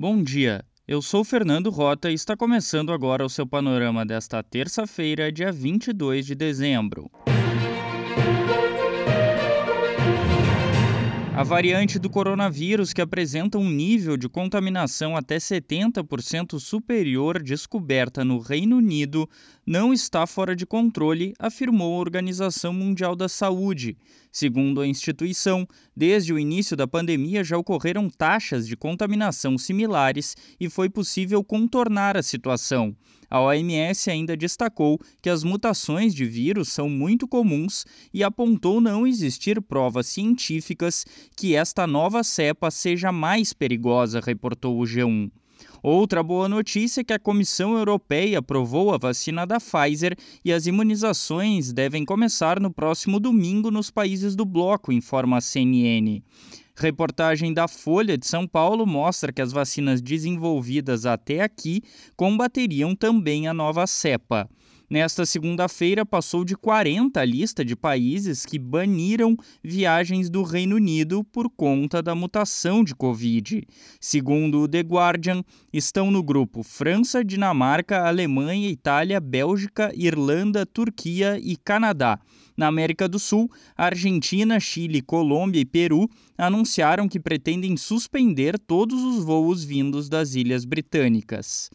Bom dia, eu sou Fernando Rota e está começando agora o seu panorama desta terça-feira, dia 22 de dezembro. A variante do coronavírus, que apresenta um nível de contaminação até 70% superior descoberta no Reino Unido, não está fora de controle, afirmou a Organização Mundial da Saúde. Segundo a instituição, desde o início da pandemia já ocorreram taxas de contaminação similares e foi possível contornar a situação. A OMS ainda destacou que as mutações de vírus são muito comuns e apontou não existir provas científicas que esta nova cepa seja mais perigosa, reportou o G1. Outra boa notícia é que a Comissão Europeia aprovou a vacina da Pfizer e as imunizações devem começar no próximo domingo nos países do bloco, informa a CNN. Reportagem da Folha de São Paulo mostra que as vacinas desenvolvidas até aqui combateriam também a nova cepa. Nesta segunda-feira, passou de 40 a lista de países que baniram viagens do Reino Unido por conta da mutação de Covid. Segundo o The Guardian, estão no grupo França, Dinamarca, Alemanha, Itália, Bélgica, Irlanda, Turquia e Canadá. Na América do Sul, Argentina, Chile, Colômbia e Peru anunciaram que pretendem suspender todos os voos vindos das Ilhas Britânicas.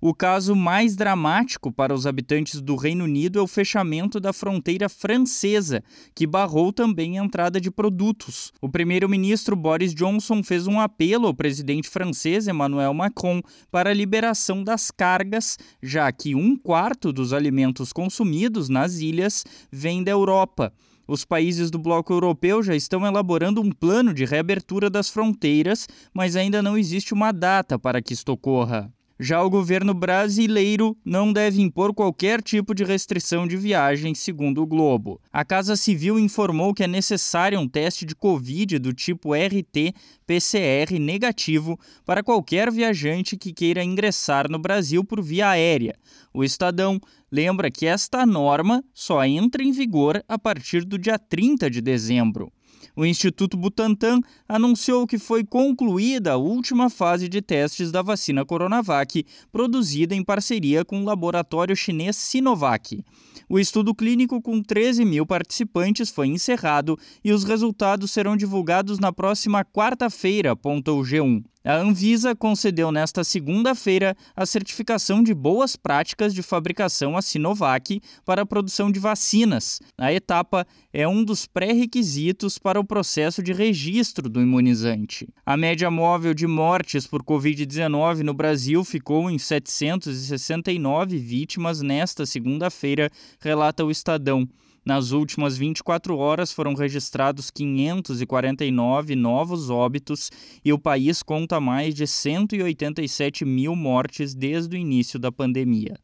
O caso mais dramático para os habitantes do Reino Unido é o fechamento da fronteira francesa, que barrou também a entrada de produtos. O primeiro-ministro Boris Johnson fez um apelo ao presidente francês Emmanuel Macron para a liberação das cargas, já que um quarto dos alimentos consumidos nas ilhas vem da Europa. Os países do bloco europeu já estão elaborando um plano de reabertura das fronteiras, mas ainda não existe uma data para que isto ocorra. Já o governo brasileiro não deve impor qualquer tipo de restrição de viagem, segundo o Globo. A Casa Civil informou que é necessário um teste de Covid do tipo RT-PCR negativo para qualquer viajante que queira ingressar no Brasil por via aérea. O Estadão lembra que esta norma só entra em vigor a partir do dia 30 de dezembro. O Instituto Butantan anunciou que foi concluída a última fase de testes da vacina Coronavac, produzida em parceria com o laboratório chinês Sinovac. O estudo clínico com 13 mil participantes foi encerrado e os resultados serão divulgados na próxima quarta-feira, apontou o G1. A Anvisa concedeu nesta segunda-feira a certificação de boas práticas de fabricação à Sinovac para a produção de vacinas. A etapa é um dos pré-requisitos para o processo de registro do imunizante. A média móvel de mortes por Covid-19 no Brasil ficou em 769 vítimas nesta segunda-feira, relata o Estadão. Nas últimas 24 horas foram registrados 549 novos óbitos e o país conta mais de 187 mil mortes desde o início da pandemia.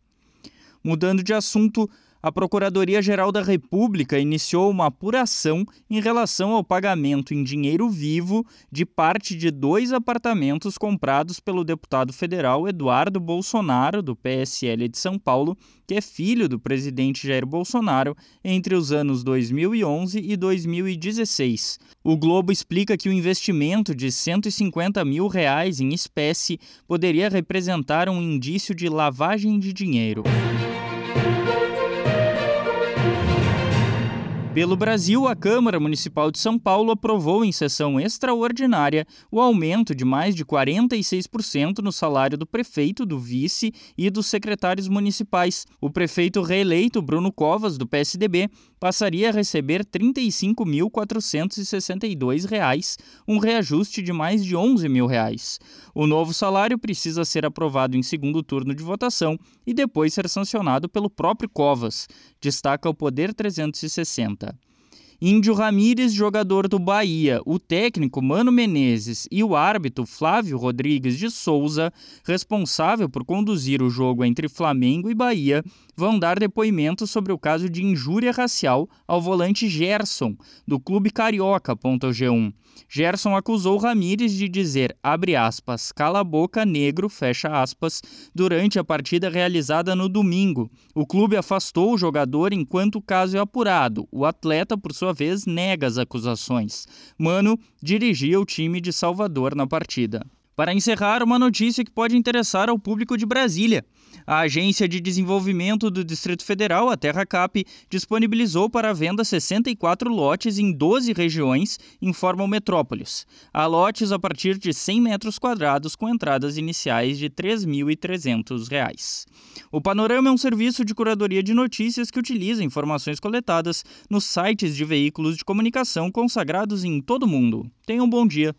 Mudando de assunto, a Procuradoria-Geral da República iniciou uma apuração em relação ao pagamento em dinheiro vivo de parte de dois apartamentos comprados pelo deputado federal Eduardo Bolsonaro, do PSL de São Paulo, que é filho do presidente Jair Bolsonaro, entre os anos 2011 e 2016. O Globo explica que o investimento de 150 mil reais em espécie poderia representar um indício de lavagem de dinheiro. Pelo Brasil, a Câmara Municipal de São Paulo aprovou em sessão extraordinária o aumento de mais de 46% no salário do prefeito, do vice e dos secretários municipais. O prefeito reeleito Bruno Covas, do PSDB, passaria a receber R$ 35.462, um reajuste de mais de 11 mil reais. O novo salário precisa ser aprovado em segundo turno de votação e depois ser sancionado pelo próprio Covas, destaca o Poder 360. Índio Ramírez, jogador do Bahia, o técnico Mano Menezes e o árbitro Flávio Rodrigues de Souza, responsável por conduzir o jogo entre Flamengo e Bahia, vão dar depoimento sobre o caso de injúria racial ao volante Gerson, do Clube Carioca. G1. Gerson acusou Ramírez de dizer, abre aspas, cala a boca negro, fecha aspas, durante a partida realizada no domingo. O clube afastou o jogador enquanto o caso é apurado. O atleta, por sua vez, nega as acusações. Mano dirigia o time de Salvador na partida. Para encerrar, uma notícia que pode interessar ao público de Brasília. A Agência de Desenvolvimento do Distrito Federal, a TerraCap, disponibilizou para venda 64 lotes em 12 regiões, informa o Metrópolis. Há lotes a partir de 100 metros quadrados com entradas iniciais de R$ 3.300. O Panorama é um serviço de curadoria de notícias que utiliza informações coletadas nos sites de veículos de comunicação consagrados em todo o mundo. Tenha um bom dia.